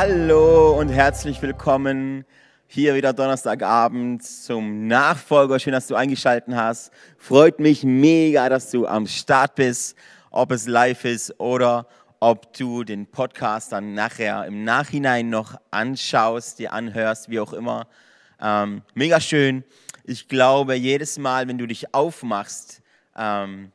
Hallo und herzlich willkommen hier wieder Donnerstagabend zum Nachfolger. Schön, dass du eingeschaltet hast. Freut mich mega, dass du am Start bist, ob es live ist oder ob du den Podcast dann nachher im Nachhinein noch anschaust, dir anhörst, wie auch immer. Ähm, mega schön. Ich glaube, jedes Mal, wenn du dich aufmachst, ähm,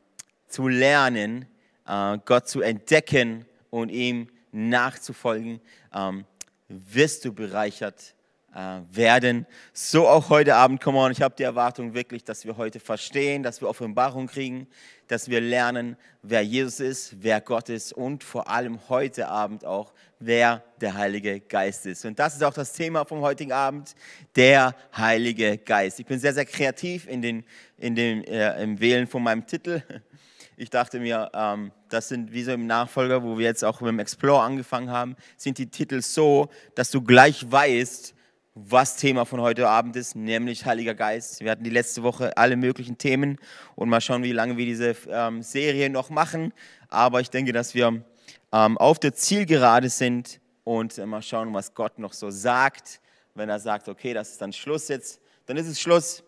zu lernen, äh, Gott zu entdecken und ihm nachzufolgen, ähm, wirst du bereichert äh, werden. So auch heute Abend, come on, ich habe die Erwartung wirklich, dass wir heute verstehen, dass wir Offenbarung kriegen, dass wir lernen, wer Jesus ist, wer Gott ist und vor allem heute Abend auch, wer der Heilige Geist ist. Und das ist auch das Thema vom heutigen Abend, der Heilige Geist. Ich bin sehr, sehr kreativ in den, in den, äh, im Wählen von meinem Titel. Ich dachte mir, ähm, das sind wie so im Nachfolger, wo wir jetzt auch mit dem Explore angefangen haben, sind die Titel so, dass du gleich weißt, was Thema von heute Abend ist, nämlich Heiliger Geist. Wir hatten die letzte Woche alle möglichen Themen und mal schauen, wie lange wir diese ähm, Serie noch machen. Aber ich denke, dass wir ähm, auf der Zielgerade sind und äh, mal schauen, was Gott noch so sagt. Wenn er sagt, okay, das ist dann Schluss jetzt, dann ist es Schluss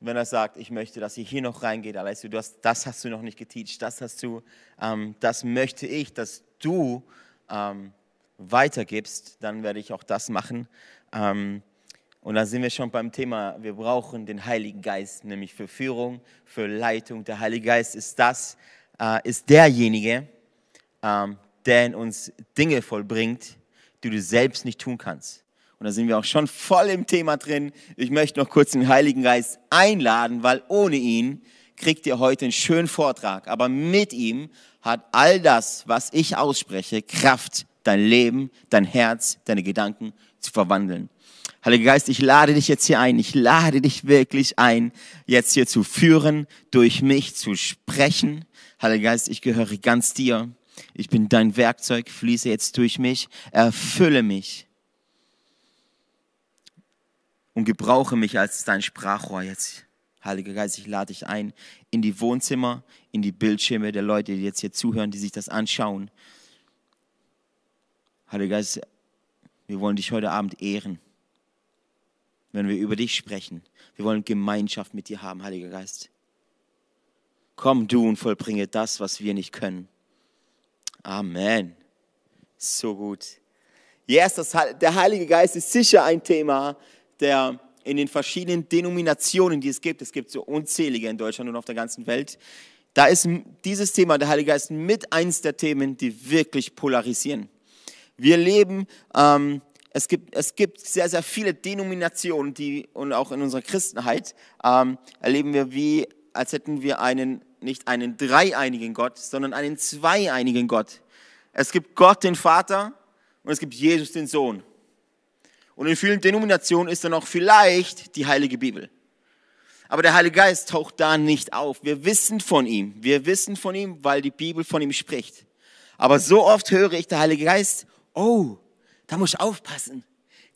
wenn er sagt, ich möchte, dass ihr hier noch reingeht, Alex, du hast, das hast du noch nicht geteacht, das hast du, ähm, das möchte ich, dass du ähm, weitergibst, dann werde ich auch das machen. Ähm, und da sind wir schon beim Thema, wir brauchen den Heiligen Geist, nämlich für Führung, für Leitung. Der Heilige Geist ist das, äh, ist derjenige, ähm, der in uns Dinge vollbringt, die du selbst nicht tun kannst. Und da sind wir auch schon voll im Thema drin. Ich möchte noch kurz den Heiligen Geist einladen, weil ohne ihn kriegt ihr heute einen schönen Vortrag, aber mit ihm hat all das, was ich ausspreche, Kraft, dein Leben, dein Herz, deine Gedanken zu verwandeln. Heiliger Geist, ich lade dich jetzt hier ein. Ich lade dich wirklich ein, jetzt hier zu führen, durch mich zu sprechen. Heiliger Geist, ich gehöre ganz dir. Ich bin dein Werkzeug, fließe jetzt durch mich, erfülle mich und gebrauche mich als dein Sprachrohr jetzt. Heiliger Geist, ich lade dich ein in die Wohnzimmer, in die Bildschirme der Leute, die jetzt hier zuhören, die sich das anschauen. Heiliger Geist, wir wollen dich heute Abend ehren, wenn wir über dich sprechen. Wir wollen Gemeinschaft mit dir haben, Heiliger Geist. Komm du und vollbringe das, was wir nicht können. Amen. So gut. Yes, das, der Heilige Geist ist sicher ein Thema, der in den verschiedenen Denominationen, die es gibt, es gibt so unzählige in Deutschland und auf der ganzen Welt, da ist dieses Thema, der Heilige Geist, mit eins der Themen, die wirklich polarisieren. Wir leben, ähm, es, gibt, es gibt sehr, sehr viele Denominationen, die, und auch in unserer Christenheit ähm, erleben wir wie, als hätten wir einen, nicht einen dreieinigen Gott, sondern einen zweieinigen Gott. Es gibt Gott, den Vater, und es gibt Jesus, den Sohn. Und in vielen Denominationen ist dann auch vielleicht die Heilige Bibel. Aber der Heilige Geist taucht da nicht auf. Wir wissen von ihm. Wir wissen von ihm, weil die Bibel von ihm spricht. Aber so oft höre ich, der Heilige Geist, oh, da muss ich aufpassen.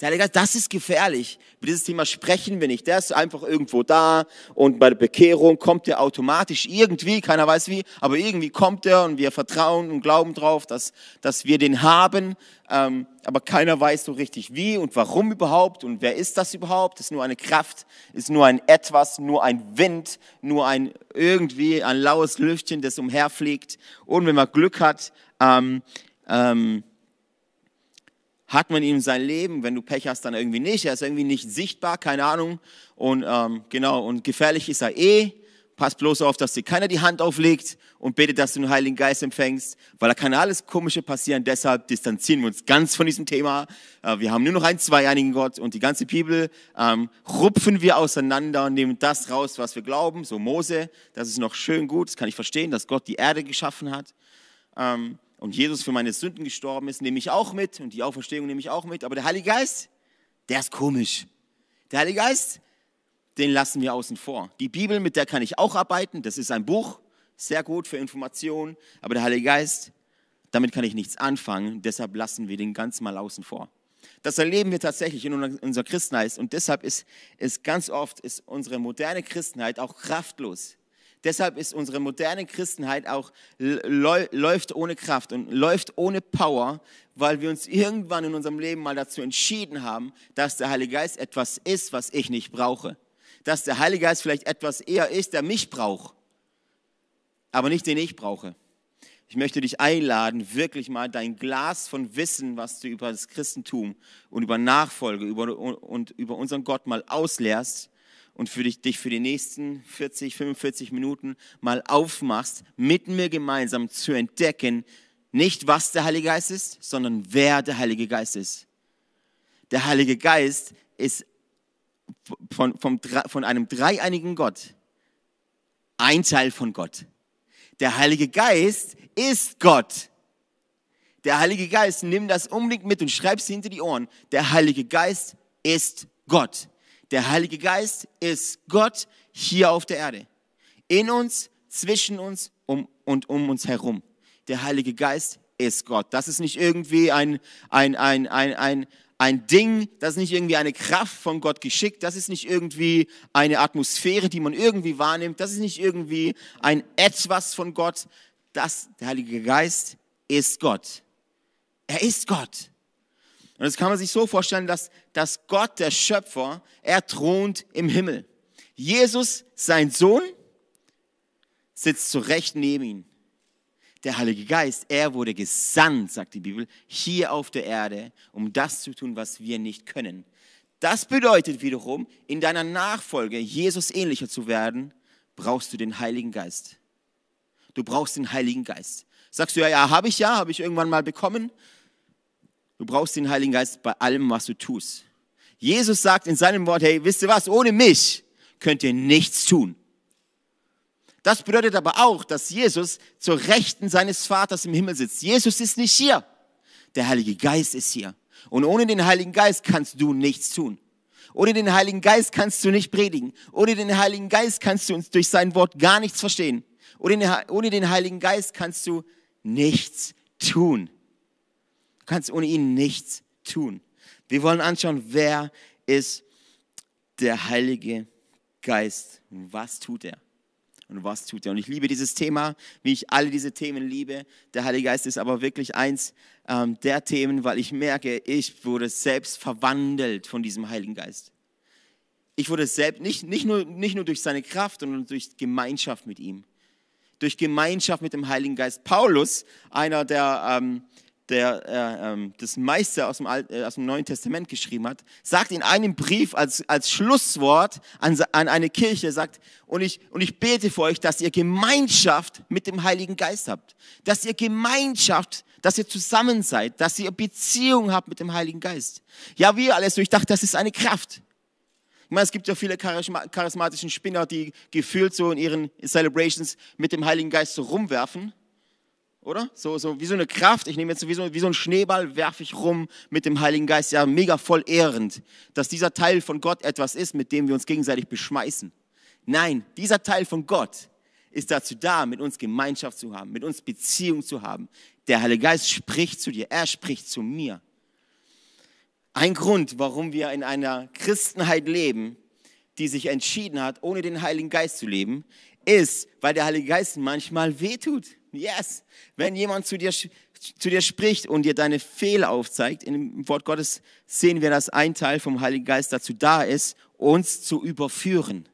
Der Heilige Geist, das ist gefährlich. Über dieses Thema sprechen wir nicht. Der ist einfach irgendwo da und bei der Bekehrung kommt er automatisch irgendwie, keiner weiß wie, aber irgendwie kommt er und wir vertrauen und glauben drauf, dass, dass wir den haben. Ähm, aber keiner weiß so richtig wie und warum überhaupt und wer ist das überhaupt? Ist nur eine Kraft, ist nur ein etwas, nur ein Wind, nur ein irgendwie ein laues Lüftchen, das umherfliegt. Und wenn man Glück hat, ähm, ähm, hat man ihm sein Leben, wenn du Pech hast, dann irgendwie nicht. Er ist irgendwie nicht sichtbar, keine Ahnung. Und ähm, genau, und gefährlich ist er eh. Pass bloß auf, dass dir keiner die Hand auflegt und betet, dass du den Heiligen Geist empfängst, weil da kann alles Komische passieren. Deshalb distanzieren wir uns ganz von diesem Thema. Äh, wir haben nur noch einen zweieinigen Gott und die ganze Bibel ähm, rupfen wir auseinander und nehmen das raus, was wir glauben. So Mose, das ist noch schön gut, das kann ich verstehen, dass Gott die Erde geschaffen hat. Ähm, und Jesus für meine Sünden gestorben ist, nehme ich auch mit und die Auferstehung nehme ich auch mit. Aber der Heilige Geist, der ist komisch. Der Heilige Geist, den lassen wir außen vor. Die Bibel, mit der kann ich auch arbeiten. Das ist ein Buch, sehr gut für Informationen. Aber der Heilige Geist, damit kann ich nichts anfangen. Deshalb lassen wir den ganz mal außen vor. Das erleben wir tatsächlich in unserer Christenheit. Und deshalb ist, ist ganz oft ist unsere moderne Christenheit auch kraftlos. Deshalb ist unsere moderne Christenheit auch läuft ohne Kraft und läuft ohne Power, weil wir uns irgendwann in unserem Leben mal dazu entschieden haben, dass der Heilige Geist etwas ist, was ich nicht brauche. Dass der Heilige Geist vielleicht etwas eher ist, der mich braucht, aber nicht den ich brauche. Ich möchte dich einladen, wirklich mal dein Glas von Wissen, was du über das Christentum und über Nachfolge über, und über unseren Gott mal ausleerst und für dich, dich für die nächsten 40, 45 Minuten mal aufmachst, mit mir gemeinsam zu entdecken, nicht was der Heilige Geist ist, sondern wer der Heilige Geist ist. Der Heilige Geist ist von, vom, von einem dreieinigen Gott ein Teil von Gott. Der Heilige Geist ist Gott. Der Heilige Geist, nimm das unbedingt mit und schreib es hinter die Ohren. Der Heilige Geist ist Gott. Der Heilige Geist ist Gott hier auf der Erde. In uns, zwischen uns um, und um uns herum. Der Heilige Geist ist Gott. Das ist nicht irgendwie ein, ein, ein, ein, ein, ein Ding, das ist nicht irgendwie eine Kraft von Gott geschickt, das ist nicht irgendwie eine Atmosphäre, die man irgendwie wahrnimmt, das ist nicht irgendwie ein etwas von Gott. Das, der Heilige Geist ist Gott. Er ist Gott. Und das kann man sich so vorstellen, dass, dass Gott, der Schöpfer, er thront im Himmel. Jesus, sein Sohn, sitzt zu Recht neben ihm. Der Heilige Geist, er wurde gesandt, sagt die Bibel, hier auf der Erde, um das zu tun, was wir nicht können. Das bedeutet wiederum, in deiner Nachfolge Jesus ähnlicher zu werden, brauchst du den Heiligen Geist. Du brauchst den Heiligen Geist. Sagst du, ja, ja, habe ich ja, habe ich irgendwann mal bekommen. Du brauchst den Heiligen Geist bei allem, was du tust. Jesus sagt in seinem Wort, hey, wisst ihr was, ohne mich könnt ihr nichts tun. Das bedeutet aber auch, dass Jesus zur Rechten seines Vaters im Himmel sitzt. Jesus ist nicht hier. Der Heilige Geist ist hier. Und ohne den Heiligen Geist kannst du nichts tun. Ohne den Heiligen Geist kannst du nicht predigen. Ohne den Heiligen Geist kannst du uns durch sein Wort gar nichts verstehen. Ohne, den Heiligen Geist kannst du nichts tun. Du kannst ohne ihn nichts tun. Wir wollen anschauen, wer ist der Heilige Geist? Was tut er? Und was tut er? Und ich liebe dieses Thema, wie ich alle diese Themen liebe. Der Heilige Geist ist aber wirklich eins ähm, der Themen, weil ich merke, ich wurde selbst verwandelt von diesem Heiligen Geist. Ich wurde selbst, nicht, nicht, nur, nicht nur durch seine Kraft, sondern durch Gemeinschaft mit ihm. Durch Gemeinschaft mit dem Heiligen Geist. Paulus, einer der ähm, der äh, ähm, das meiste aus dem, Alt, äh, aus dem Neuen Testament geschrieben hat, sagt in einem Brief als, als Schlusswort an, an eine Kirche, sagt, und ich, und ich bete für euch, dass ihr Gemeinschaft mit dem Heiligen Geist habt, dass ihr Gemeinschaft, dass ihr zusammen seid, dass ihr Beziehung habt mit dem Heiligen Geist. Ja, wie alles, so ich dachte, das ist eine Kraft. Ich meine, es gibt ja viele charismatischen Spinner, die gefühlt so in ihren Celebrations mit dem Heiligen Geist so rumwerfen oder? So, so wie so eine Kraft. Ich nehme jetzt wie so, wie so ein Schneeball, werfe ich rum mit dem Heiligen Geist. Ja, mega voll ehrend, dass dieser Teil von Gott etwas ist, mit dem wir uns gegenseitig beschmeißen. Nein, dieser Teil von Gott ist dazu da, mit uns Gemeinschaft zu haben, mit uns Beziehung zu haben. Der Heilige Geist spricht zu dir, er spricht zu mir. Ein Grund, warum wir in einer Christenheit leben, die sich entschieden hat, ohne den Heiligen Geist zu leben, ist, weil der Heilige Geist manchmal wehtut. Yes. Wenn jemand zu dir, zu dir spricht und dir deine Fehler aufzeigt, im Wort Gottes sehen wir, dass ein Teil vom Heiligen Geist dazu da ist, uns zu überführen.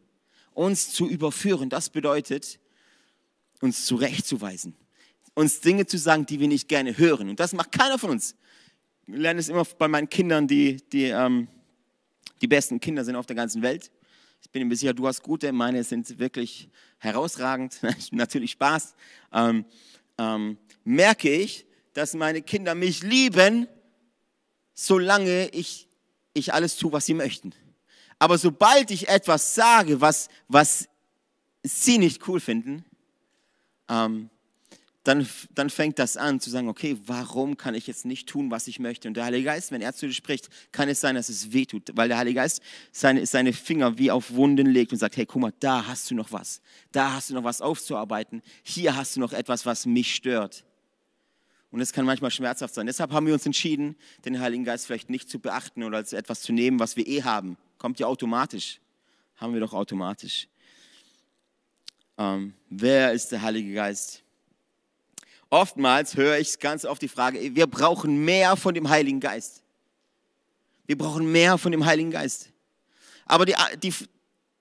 Uns zu überführen, das bedeutet, uns zurechtzuweisen. Uns Dinge zu sagen, die wir nicht gerne hören. Und das macht keiner von uns. Ich lerne es immer bei meinen Kindern, die, die, ähm, die besten Kinder sind auf der ganzen Welt. Ich bin mir sicher, du hast gute, meine sind wirklich herausragend, natürlich Spaß. Ähm, ähm, merke ich, dass meine Kinder mich lieben, solange ich, ich alles tue, was sie möchten. Aber sobald ich etwas sage, was, was sie nicht cool finden, ähm, dann, dann fängt das an zu sagen, okay, warum kann ich jetzt nicht tun, was ich möchte? Und der Heilige Geist, wenn er zu dir spricht, kann es sein, dass es weh tut, weil der Heilige Geist seine, seine Finger wie auf Wunden legt und sagt, hey, guck mal, da hast du noch was, da hast du noch was aufzuarbeiten, hier hast du noch etwas, was mich stört. Und es kann manchmal schmerzhaft sein. Deshalb haben wir uns entschieden, den Heiligen Geist vielleicht nicht zu beachten oder als etwas zu nehmen, was wir eh haben. Kommt ja automatisch. Haben wir doch automatisch. Ähm, wer ist der Heilige Geist? Oftmals höre ich ganz oft die Frage, wir brauchen mehr von dem Heiligen Geist. Wir brauchen mehr von dem Heiligen Geist. Aber die, die,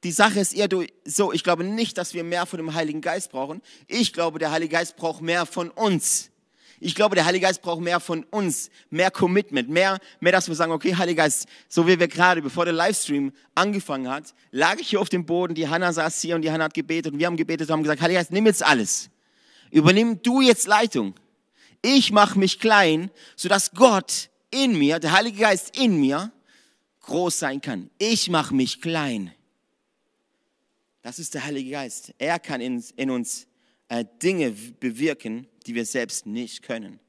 die Sache ist eher so, ich glaube nicht, dass wir mehr von dem Heiligen Geist brauchen. Ich glaube, der Heilige Geist braucht mehr von uns. Ich glaube, der Heilige Geist braucht mehr von uns, mehr Commitment, mehr, mehr, dass wir sagen, okay, Heiliger Geist, so wie wir gerade, bevor der Livestream angefangen hat, lag ich hier auf dem Boden, die Hanna saß hier und die Hanna hat gebetet und wir haben gebetet und haben gesagt, Heiliger Geist, nimm jetzt alles. Übernimm du jetzt Leitung. Ich mache mich klein, sodass Gott in mir, der Heilige Geist in mir, groß sein kann. Ich mache mich klein. Das ist der Heilige Geist. Er kann in, in uns äh, Dinge bewirken, die wir selbst nicht können.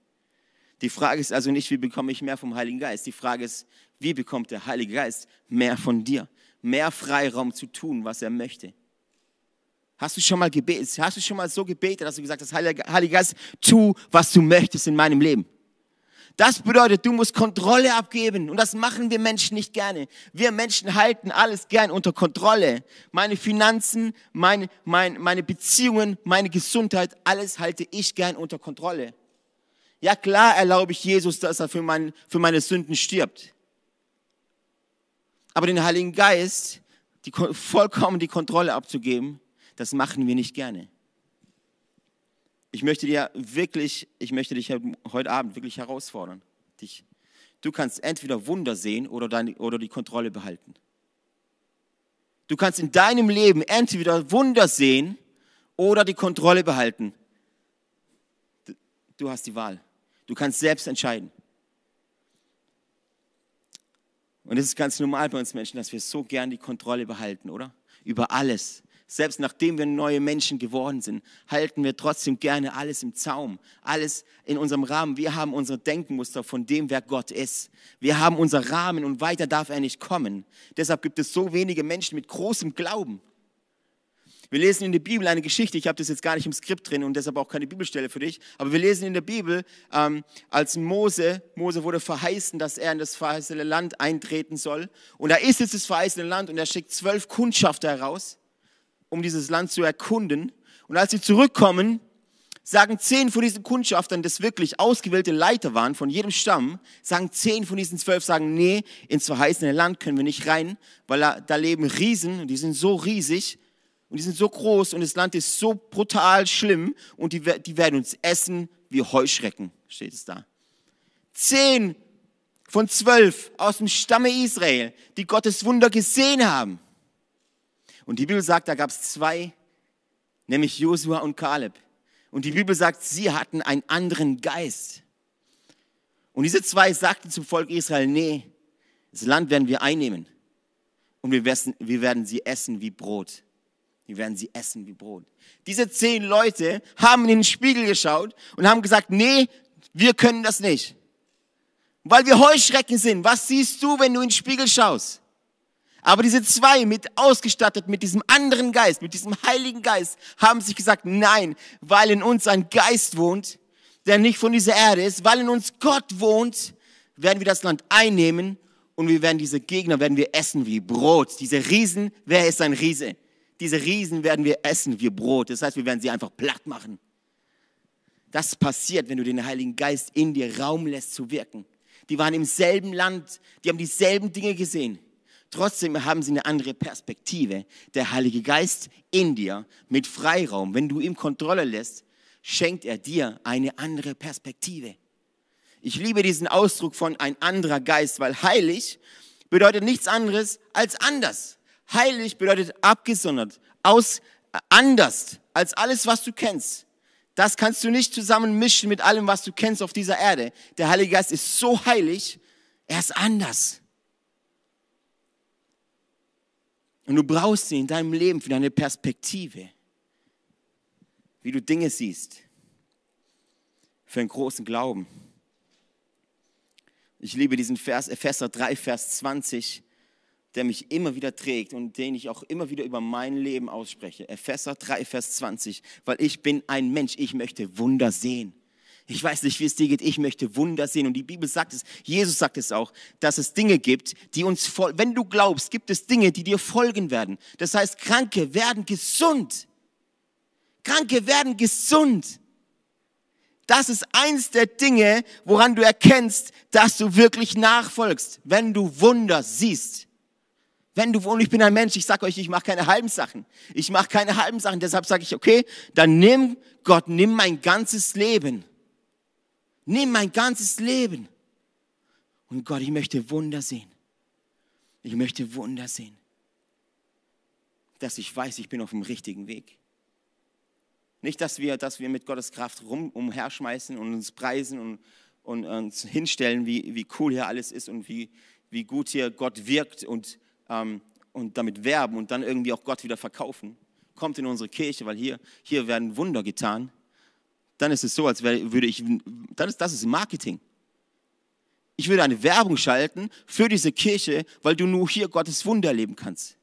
Die Frage ist also nicht, wie bekomme ich mehr vom Heiligen Geist? Die Frage ist, wie bekommt der Heilige Geist mehr von dir? Mehr Freiraum zu tun, was er möchte. Hast du schon mal gebetet? Hast du schon mal so gebetet, dass du gesagt hast, Heiliger Geist, tu, was du möchtest in meinem Leben? Das bedeutet, du musst Kontrolle abgeben. Und das machen wir Menschen nicht gerne. Wir Menschen halten alles gern unter Kontrolle. Meine Finanzen, meine, meine, meine Beziehungen, meine Gesundheit, alles halte ich gern unter Kontrolle. Ja klar erlaube ich Jesus, dass er für, mein, für meine Sünden stirbt. Aber den Heiligen Geist, die, vollkommen die Kontrolle abzugeben, das machen wir nicht gerne. Ich möchte dir wirklich, ich möchte dich heute Abend wirklich herausfordern. Dich. Du kannst entweder Wunder sehen oder, deine, oder die Kontrolle behalten. Du kannst in deinem Leben entweder Wunder sehen oder die Kontrolle behalten. Du hast die Wahl. Du kannst selbst entscheiden. Und es ist ganz normal bei uns Menschen, dass wir so gern die Kontrolle behalten, oder? Über alles Selbst nachdem wir neue Menschen geworden sind, halten wir trotzdem gerne alles im Zaum, alles in unserem Rahmen. Wir haben unser Denkmuster von dem, wer Gott ist. Wir haben unser Rahmen und weiter darf er nicht kommen. Deshalb gibt es so wenige Menschen mit großem Glauben. Wir lesen in der Bibel eine Geschichte, ich habe das jetzt gar nicht im Skript drin und deshalb auch keine Bibelstelle für dich, aber wir lesen in der Bibel, ähm, als Mose, Mose wurde verheißen, dass er in das verheißene Land eintreten soll. Und da ist jetzt das verheißene Land und er schickt zwölf Kundschafter heraus, um dieses Land zu erkunden. Und als sie zurückkommen, sagen zehn von diesen Kundschaftern, das wirklich ausgewählte Leiter waren von jedem Stamm, sagen zehn von diesen zwölf, sagen, nee, ins verheißene Land können wir nicht rein, weil da, da leben Riesen und die sind so riesig, und die sind so groß und das Land ist so brutal schlimm und die, die werden uns essen wie Heuschrecken, steht es da. Zehn von zwölf aus dem Stamme Israel, die Gottes Wunder gesehen haben. Und die Bibel sagt, da gab es zwei, nämlich Josua und Kaleb. Und die Bibel sagt, sie hatten einen anderen Geist. Und diese zwei sagten zum Volk Israel, nee, das Land werden wir einnehmen. Und wir werden, wir werden sie essen wie Brot. Wir werden sie essen wie Brot. Diese zehn Leute haben in den Spiegel geschaut und haben gesagt, nee, wir können das nicht. Weil wir Heuschrecken sind. Was siehst du, wenn du in den Spiegel schaust? Aber diese zwei mit ausgestattet mit diesem anderen Geist, mit diesem Heiligen Geist, haben sich gesagt, nein, weil in uns ein Geist wohnt, der nicht von dieser Erde ist, weil in uns Gott wohnt, werden wir das Land einnehmen und wir werden diese Gegner, werden wir essen wie Brot. Diese Riesen, wer ist ein Riese? diese Riesen werden wir essen wie Brot. Das heißt, wir werden sie einfach platt machen. Das passiert, wenn du den Heiligen Geist in dir Raum lässt zu wirken. Die waren im selben Land, die haben dieselben Dinge gesehen. Trotzdem haben sie eine andere Perspektive. Der Heilige Geist in dir mit Freiraum, wenn du ihm Kontrolle lässt, schenkt er dir eine andere Perspektive. Ich liebe diesen Ausdruck von ein anderer Geist, weil heilig bedeutet nichts anderes als anders. Heilig bedeutet abgesondert, aus, anders als alles, was du kennst. Das kannst du nicht zusammen mischen mit allem, was du kennst auf dieser Erde. Der Heilige Geist ist so heilig, er ist anders. Und du brauchst ihn in deinem Leben für deine Perspektive, wie du Dinge siehst, für einen großen Glauben. Ich liebe diesen Vers, Epheser 3, Vers 20 der mich immer wieder trägt und den ich auch immer wieder über mein Leben ausspreche. Epheser 3, Vers 20, weil ich bin ein Mensch, ich möchte Wunder sehen. Ich weiß nicht, wie es dir geht, ich möchte Wunder sehen. Und die Bibel sagt es, Jesus sagt es auch, dass es Dinge gibt, die uns folgen. Wenn du glaubst, gibt es Dinge, die dir folgen werden. Das heißt, Kranke werden gesund. Kranke werden gesund. Das ist eins der Dinge, woran du erkennst, dass du wirklich nachfolgst, wenn du Wunder siehst. Wenn du, und ich bin ein Mensch, ich sage euch, ich mache keine halben Sachen. Ich mache keine halben Sachen. Deshalb sage ich, okay, dann nimm Gott, nimm mein ganzes Leben. Nimm mein ganzes Leben. Und Gott, ich möchte Wunder sehen. Ich möchte Wunder sehen. Dass ich weiß, ich bin auf dem richtigen Weg. Nicht, dass wir, dass wir mit Gottes Kraft rum umherschmeißen und uns preisen und, und uns hinstellen, wie, wie cool hier alles ist und wie, wie gut hier Gott wirkt und ähm, und damit werben und dann irgendwie auch Gott wieder verkaufen. Kommt in unsere Kirche, weil hier, hier werden Wunder getan. Dann ist es so, als würde ich, dann ist, das ist Marketing. Ich würde eine Werbung schalten für diese Kirche, weil du nur hier Gottes Wunder erleben kannst.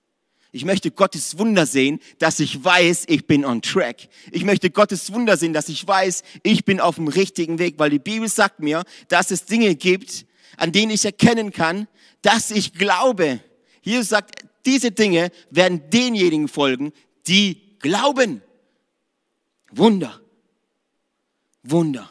Ich möchte Gottes Wunder sehen, dass ich weiß, ich bin on track. Ich möchte Gottes Wunder sehen, dass ich weiß, ich bin auf dem richtigen Weg, weil die Bibel sagt mir, dass es Dinge gibt, an denen ich erkennen kann, dass ich glaube. Jesus sagt, diese Dinge werden denjenigen folgen, die glauben. Wunder. Wunder.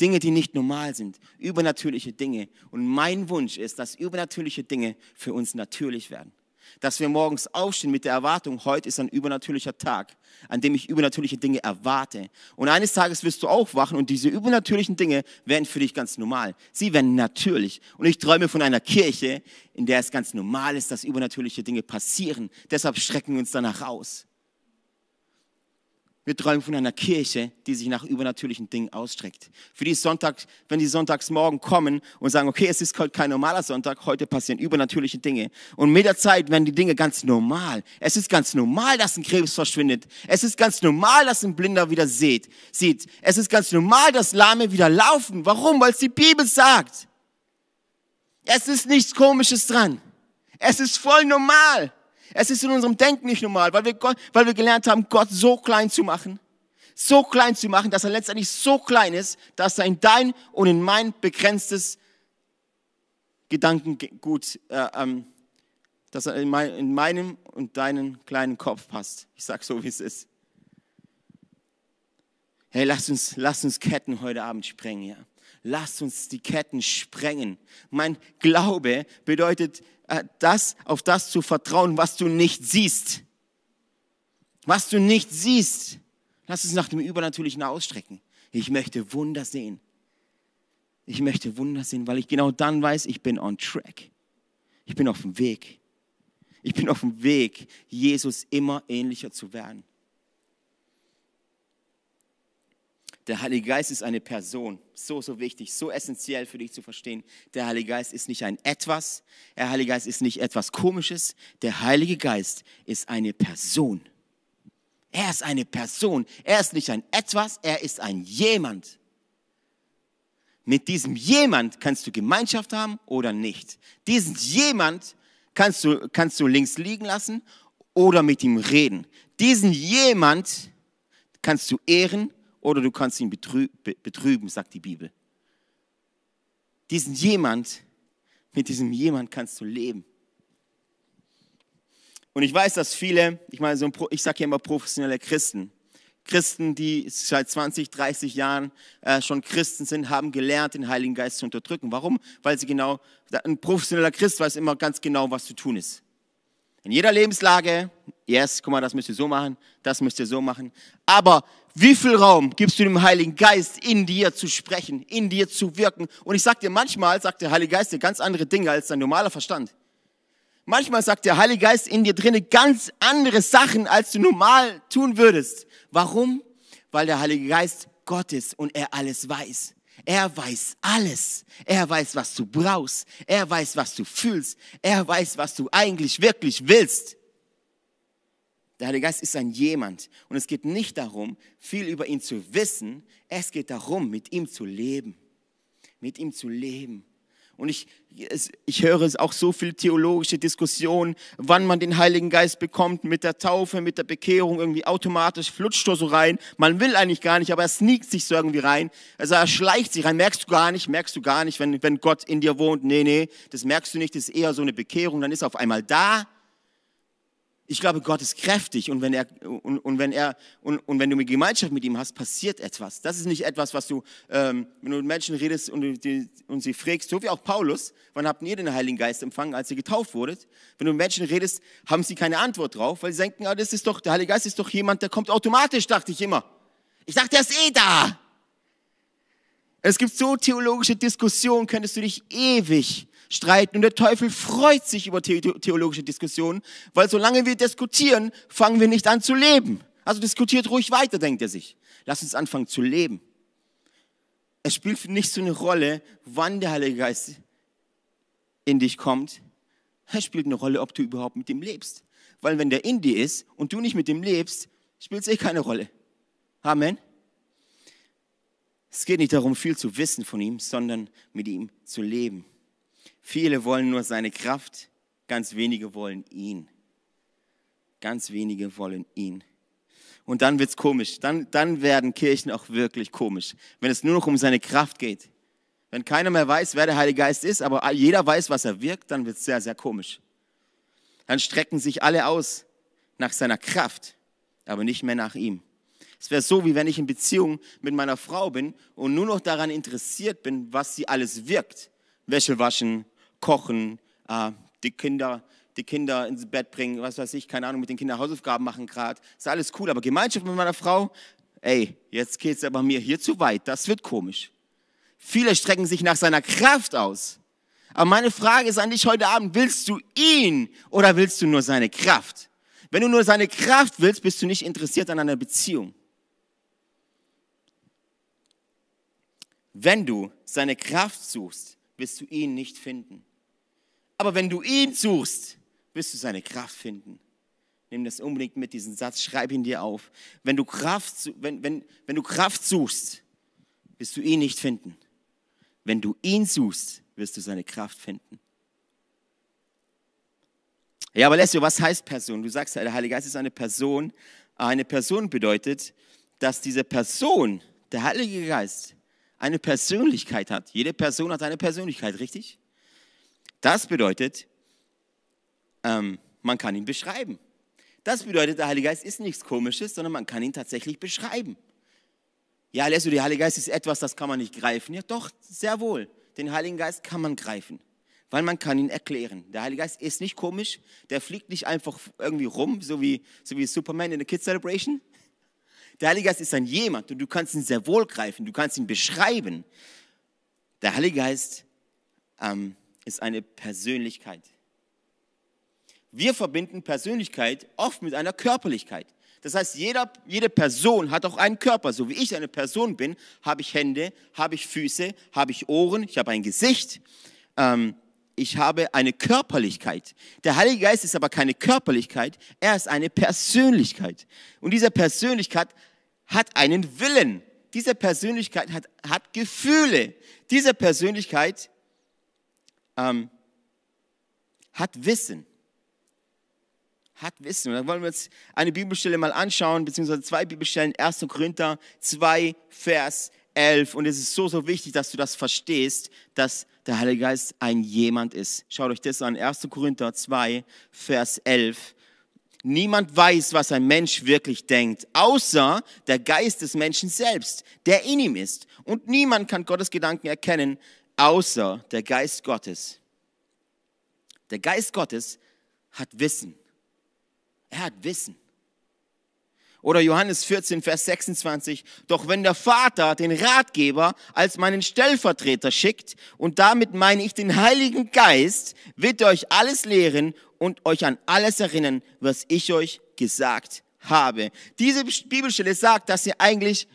Dinge, die nicht normal sind. Übernatürliche Dinge. Und mein Wunsch ist, dass übernatürliche Dinge für uns natürlich werden dass wir morgens aufstehen mit der Erwartung, heute ist ein übernatürlicher Tag, an dem ich übernatürliche Dinge erwarte. Und eines Tages wirst du aufwachen und diese übernatürlichen Dinge werden für dich ganz normal. Sie werden natürlich. Und ich träume von einer Kirche, in der es ganz normal ist, dass übernatürliche Dinge passieren. Deshalb strecken wir uns danach aus. Wir träumen von einer Kirche, die sich nach übernatürlichen Dingen ausstreckt. Für die Sonntag, wenn die Sonntagsmorgen kommen und sagen, okay, es ist heute kein normaler Sonntag, heute passieren übernatürliche Dinge. Und mit der Zeit werden die Dinge ganz normal. Es ist ganz normal, dass ein Krebs verschwindet. Es ist ganz normal, dass ein Blinder wieder sieht. sieht. Es ist ganz normal, dass Lahme wieder laufen. Warum? Weil es die Bibel sagt. Es ist nichts Komisches dran. Es ist voll normal. Es ist in unserem Denken nicht normal, weil wir, Gott, weil wir gelernt haben, Gott so klein zu machen. So klein zu machen, dass er letztendlich so klein ist, dass er in dein und in mein begrenztes Gedankengut, äh, ähm, dass er in, mein, in meinem und deinen kleinen Kopf passt. Ich sag so, wie es ist. Hey, lass uns, lass uns Ketten heute Abend sprengen, ja. Lass uns die Ketten sprengen. Mein Glaube bedeutet, das, auf das zu vertrauen, was du nicht siehst. Was du nicht siehst. Lass uns nach dem Übernatürlichen ausstrecken. Ich möchte Wunder sehen. Ich möchte Wunder sehen, weil ich genau dann weiß, ich bin on track. Ich bin auf dem Weg. Ich bin auf dem Weg, Jesus immer ähnlicher zu werden. Der Heilige Geist ist eine Person. So, so wichtig, so essentiell für dich zu verstehen. Der Heilige Geist ist nicht ein Etwas. Der Heilige Geist ist nicht etwas Komisches. Der Heilige Geist ist eine Person. Er ist eine Person. Er ist nicht ein Etwas, er ist ein Jemand. Mit diesem Jemand kannst du Gemeinschaft haben oder nicht. Diesen Jemand kannst du, kannst du links liegen lassen oder mit ihm reden. Diesen Jemand kannst du ehren oder du kannst ihn betrüben, sagt die Bibel. Diesen jemand, mit diesem jemand kannst du leben. Und ich weiß, dass viele, ich meine, so ich sage ja immer professionelle Christen, Christen, die seit 20, 30 Jahren äh, schon Christen sind, haben gelernt, den Heiligen Geist zu unterdrücken. Warum? Weil sie genau, ein professioneller Christ weiß immer ganz genau, was zu tun ist. In jeder Lebenslage, yes, guck mal, das müsst ihr so machen, das müsst ihr so machen. Aber wie viel Raum gibst du dem Heiligen Geist, in dir zu sprechen, in dir zu wirken? Und ich sag dir, manchmal sagt der Heilige Geist dir ganz andere Dinge als dein normaler Verstand. Manchmal sagt der Heilige Geist in dir drinnen ganz andere Sachen, als du normal tun würdest. Warum? Weil der Heilige Geist Gott ist und er alles weiß. Er weiß alles. Er weiß, was du brauchst. Er weiß, was du fühlst. Er weiß, was du eigentlich wirklich willst. Der Heilige Geist ist ein jemand. Und es geht nicht darum, viel über ihn zu wissen. Es geht darum, mit ihm zu leben. Mit ihm zu leben. Und ich, ich höre auch so viel theologische Diskussionen, wann man den Heiligen Geist bekommt, mit der Taufe, mit der Bekehrung, irgendwie automatisch flutscht er so rein. Man will eigentlich gar nicht, aber er sneakt sich so irgendwie rein. Also er schleicht sich rein. Merkst du gar nicht, merkst du gar nicht, wenn, wenn Gott in dir wohnt. Nee, nee, das merkst du nicht, das ist eher so eine Bekehrung. Dann ist er auf einmal da ich glaube, Gott ist kräftig und wenn er und, und wenn er und, und, wenn du eine Gemeinschaft mit ihm hast, passiert etwas. Das ist nicht etwas, was du, ähm, wenn du mit Menschen redest und, die, und sie fragst, so wie auch Paulus, wann habt ihr den Heiligen Geist empfangen, als ihr getauft wurdet? Wenn du mit Menschen redest, haben sie keine Antwort drauf, weil sie denken, ah, das ist doch der Heilige Geist ist doch jemand, der kommt automatisch, dachte ich immer. Ich dachte, er ist eh da. Es gibt so theologische Diskussionen, könntest du dich ewig streiten und der Teufel freut sich über theologische Diskussionen, weil solange wir diskutieren, fangen wir nicht an zu leben. Also diskutiert ruhig weiter, denkt er sich. Lass uns anfangen zu leben. Es spielt nicht so eine Rolle, wann der Heilige Geist in dich kommt. Es spielt eine Rolle, ob du überhaupt mit ihm lebst. Weil wenn der in dir ist und du nicht mit ihm lebst, spielt es eh keine Rolle. Amen. Es geht nicht darum, viel zu wissen von ihm, sondern mit ihm zu leben. Viele wollen nur seine Kraft, ganz wenige wollen ihn. Ganz wenige wollen ihn. Und dann wird's komisch. Dann, dann werden Kirchen auch wirklich komisch, wenn es nur noch um seine Kraft geht. Wenn keiner mehr weiß, wer der Heilige Geist ist, aber jeder weiß, was er wirkt, dann wird's sehr, sehr komisch. Dann strecken sich alle aus nach seiner Kraft, aber nicht mehr nach ihm. Es wäre so, wie wenn ich in Beziehung mit meiner Frau bin und nur noch daran interessiert bin, was sie alles wirkt. Wäsche waschen, kochen, äh, die Kinder die Kinder ins Bett bringen, was weiß ich, keine Ahnung, mit den Kindern Hausaufgaben machen gerade. Ist alles cool, aber Gemeinschaft mit meiner Frau, ey, jetzt geht's aber mir hier zu weit, das wird komisch. Viele strecken sich nach seiner Kraft aus. Aber meine Frage ist an dich heute Abend, willst du ihn oder willst du nur seine Kraft? Wenn du nur seine Kraft willst, bist du nicht interessiert an einer Beziehung. Wenn du seine Kraft suchst, wirst du ihn nicht finden. Aber wenn du ihn suchst, wirst du seine Kraft finden. Nimm das unbedingt mit, diesen Satz, schreib ihn dir auf. Wenn du Kraft, wenn, wenn, wenn du Kraft suchst, wirst du ihn nicht finden. Wenn du ihn suchst, wirst du seine Kraft finden. Ja, aber Leslie, was heißt Person? Du sagst, der Heilige Geist ist eine Person. Eine Person bedeutet, dass diese Person, der Heilige Geist, eine Persönlichkeit hat. Jede Person hat eine Persönlichkeit, richtig? Das bedeutet, ähm, man kann ihn beschreiben. Das bedeutet, der Heilige Geist ist nichts Komisches, sondern man kann ihn tatsächlich beschreiben. Ja, Leslie, der Heilige Geist ist etwas, das kann man nicht greifen. Ja, doch, sehr wohl. Den Heiligen Geist kann man greifen, weil man kann ihn erklären. Der Heilige Geist ist nicht komisch, der fliegt nicht einfach irgendwie rum, so wie, so wie Superman in der Kids Celebration. Der Heilige Geist ist ein jemand und du kannst ihn sehr wohl greifen, du kannst ihn beschreiben. Der Heilige Geist ähm, ist eine Persönlichkeit. Wir verbinden Persönlichkeit oft mit einer Körperlichkeit. Das heißt, jeder, jede Person hat auch einen Körper. So wie ich eine Person bin, habe ich Hände, habe ich Füße, habe ich Ohren, ich habe ein Gesicht. Ähm, ich habe eine Körperlichkeit. Der Heilige Geist ist aber keine Körperlichkeit, er ist eine Persönlichkeit. Und diese Persönlichkeit hat einen Willen. Diese Persönlichkeit hat, hat Gefühle. Diese Persönlichkeit ähm, hat Wissen hat Wissen. Und dann wollen wir uns eine Bibelstelle mal anschauen, beziehungsweise zwei Bibelstellen, 1. Korinther 2, Vers 11. Und es ist so, so wichtig, dass du das verstehst, dass der Heilige Geist ein jemand ist. Schaut euch das an, 1. Korinther 2, Vers 11. Niemand weiß, was ein Mensch wirklich denkt, außer der Geist des Menschen selbst, der in ihm ist. Und niemand kann Gottes Gedanken erkennen, außer der Geist Gottes. Der Geist Gottes hat Wissen. Er hat Wissen. Oder Johannes 14, Vers 26. Doch wenn der Vater den Ratgeber als meinen Stellvertreter schickt, und damit meine ich den Heiligen Geist, wird er euch alles lehren und euch an alles erinnern, was ich euch gesagt habe. Diese Bibelstelle sagt, dass ihr eigentlich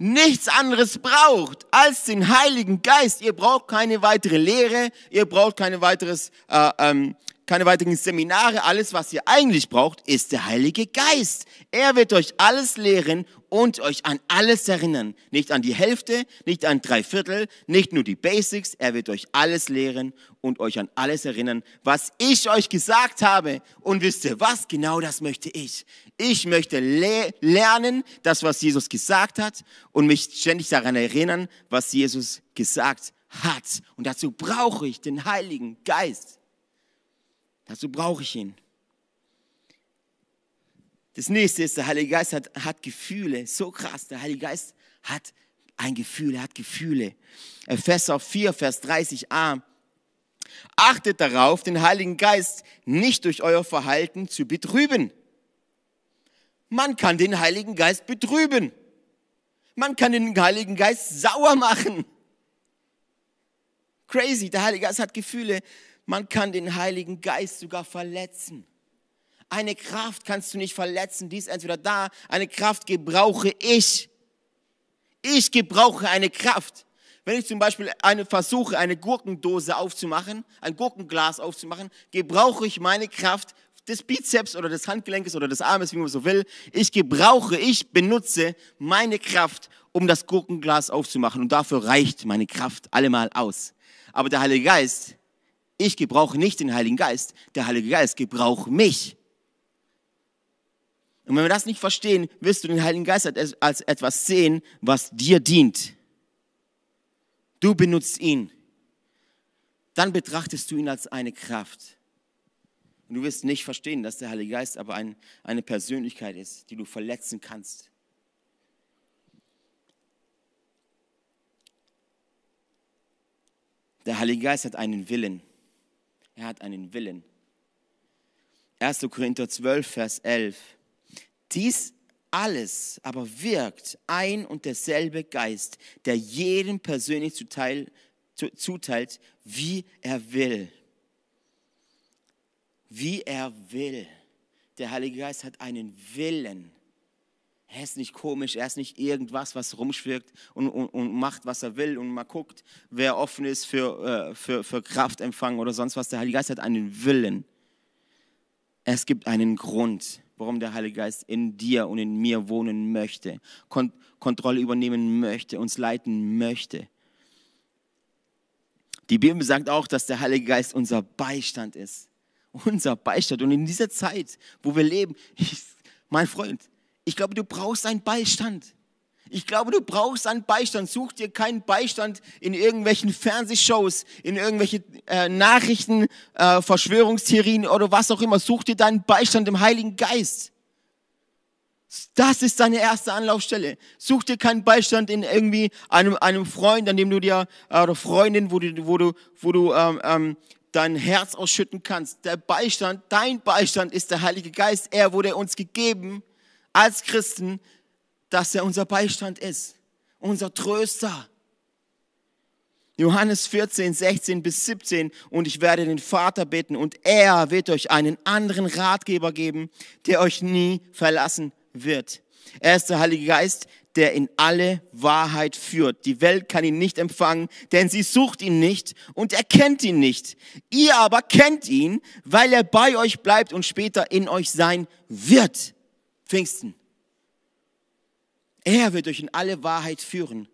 nichts anderes braucht als den Heiligen Geist. Ihr braucht keine weitere Lehre, ihr braucht keine weiteres äh, ähm, keine weiteren Seminare. Alles, was ihr eigentlich braucht, ist der Heilige Geist. Er wird euch alles lehren und euch an alles erinnern. Nicht an die Hälfte, nicht an drei Viertel, nicht nur die Basics. Er wird euch alles lehren und euch an alles erinnern, was ich euch gesagt habe. Und wisst ihr was? Genau das möchte ich. Ich möchte le lernen, das, was Jesus gesagt hat und mich ständig daran erinnern, was Jesus gesagt hat. Und dazu brauche ich den Heiligen Geist. Dazu brauche ich ihn. Das nächste ist, der Heilige Geist hat, hat Gefühle. So krass, der Heilige Geist hat ein Gefühl, er hat Gefühle. Epheser 4, Vers 30a. Achtet darauf, den Heiligen Geist nicht durch euer Verhalten zu betrüben. Man kann den Heiligen Geist betrüben. Man kann den Heiligen Geist sauer machen. Crazy, der Heilige Geist hat Gefühle. Man kann den Heiligen Geist sogar verletzen. Eine Kraft kannst du nicht verletzen, die ist entweder da. Eine Kraft gebrauche ich. Ich gebrauche eine Kraft. Wenn ich zum Beispiel eine versuche, eine Gurkendose aufzumachen, ein Gurkenglas aufzumachen, gebrauche ich meine Kraft des Bizeps oder des Handgelenkes oder des Armes, wie man so will. Ich gebrauche, ich benutze meine Kraft, um das Gurkenglas aufzumachen. Und dafür reicht meine Kraft allemal aus. Aber der Heilige Geist, ich gebrauche nicht den Heiligen Geist, der Heilige Geist gebraucht mich. Und wenn wir das nicht verstehen, wirst du den Heiligen Geist als etwas sehen, was dir dient. Du benutzt ihn. Dann betrachtest du ihn als eine Kraft. Und du wirst nicht verstehen, dass der Heilige Geist aber ein, eine Persönlichkeit ist, die du verletzen kannst. Der Heilige Geist hat einen Willen. Er hat einen Willen. 1. Korinther 12, Vers 11. Dies alles aber wirkt ein und derselbe Geist, der jedem persönlich zuteil, zuteilt, wie er will. Wie er will. Der Heilige Geist hat einen Willen. Er ist nicht komisch, er ist nicht irgendwas, was rumschwirkt und, und, und macht, was er will und mal guckt, wer offen ist für, äh, für, für Kraftempfang oder sonst was. Der Heilige Geist hat einen Willen. Es gibt einen Grund, warum der Heilige Geist in dir und in mir wohnen möchte, Kont Kontrolle übernehmen möchte, uns leiten möchte. Die Bibel sagt auch, dass der Heilige Geist unser Beistand ist. Unser Beistand. Und in dieser Zeit, wo wir leben, ich, mein Freund, ich glaube, du brauchst einen Beistand. Ich glaube, du brauchst einen Beistand. Such dir keinen Beistand in irgendwelchen Fernsehshows, in irgendwelche äh, Nachrichten, äh, Verschwörungstheorien oder was auch immer. Such dir deinen Beistand im Heiligen Geist. Das ist deine erste Anlaufstelle. Such dir keinen Beistand in irgendwie einem, einem Freund, an dem du dir, äh, oder Freundin, wo du, wo du, wo du ähm, ähm, dein Herz ausschütten kannst. Der Beistand, dein Beistand ist der Heilige Geist. Er wurde uns gegeben als Christen, dass er unser Beistand ist, unser Tröster. Johannes 14, 16 bis 17 und ich werde den Vater bitten und er wird euch einen anderen Ratgeber geben, der euch nie verlassen wird. Er ist der Heilige Geist, der in alle Wahrheit führt. Die Welt kann ihn nicht empfangen, denn sie sucht ihn nicht und erkennt ihn nicht. Ihr aber kennt ihn, weil er bei euch bleibt und später in euch sein wird. Pfingsten. Er wird euch in alle Wahrheit führen.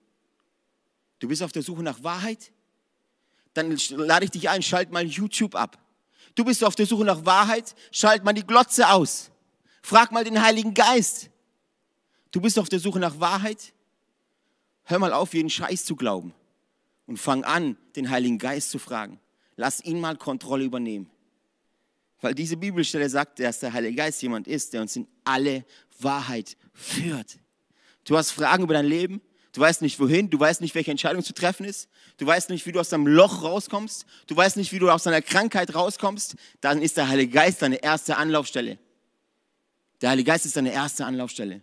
Du bist auf der Suche nach Wahrheit? Dann lade ich dich ein, schalt mal YouTube ab. Du bist auf der Suche nach Wahrheit, schalt mal die Glotze aus. Frag mal den Heiligen Geist. Du bist auf der Suche nach Wahrheit? Hör mal auf, jeden Scheiß zu glauben und fang an, den Heiligen Geist zu fragen. Lass ihn mal Kontrolle übernehmen. Weil diese Bibelstelle sagt, dass der Heilige Geist jemand ist, der uns in alle Wahrheit führt. Du hast Fragen über dein Leben, du weißt nicht wohin, du weißt nicht, welche Entscheidung zu treffen ist, du weißt nicht, wie du aus deinem Loch rauskommst, du weißt nicht, wie du aus deiner Krankheit rauskommst, dann ist der Heilige Geist deine erste Anlaufstelle. Der Heilige Geist ist deine erste Anlaufstelle.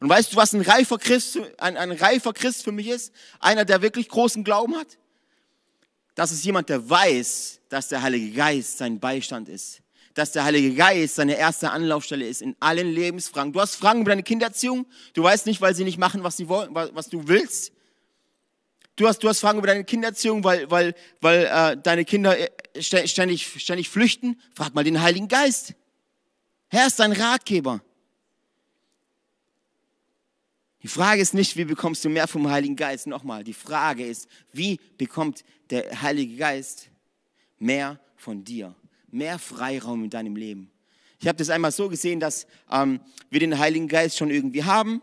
Und weißt du, was ein reifer Christ, ein, ein reifer Christ für mich ist? Einer, der wirklich großen Glauben hat? Das ist jemand, der weiß, dass der Heilige Geist sein Beistand ist dass der Heilige Geist seine erste Anlaufstelle ist in allen Lebensfragen. Du hast Fragen über deine Kindererziehung, du weißt nicht, weil sie nicht machen, was, sie wollen, was du willst. Du hast, du hast Fragen über deine Kindererziehung, weil, weil, weil äh, deine Kinder äh, ständig, ständig flüchten. Frag mal den Heiligen Geist. Herr ist dein Ratgeber. Die Frage ist nicht, wie bekommst du mehr vom Heiligen Geist? Nochmal, die Frage ist, wie bekommt der Heilige Geist mehr von dir? Mehr Freiraum in deinem Leben. Ich habe das einmal so gesehen, dass ähm, wir den Heiligen Geist schon irgendwie haben.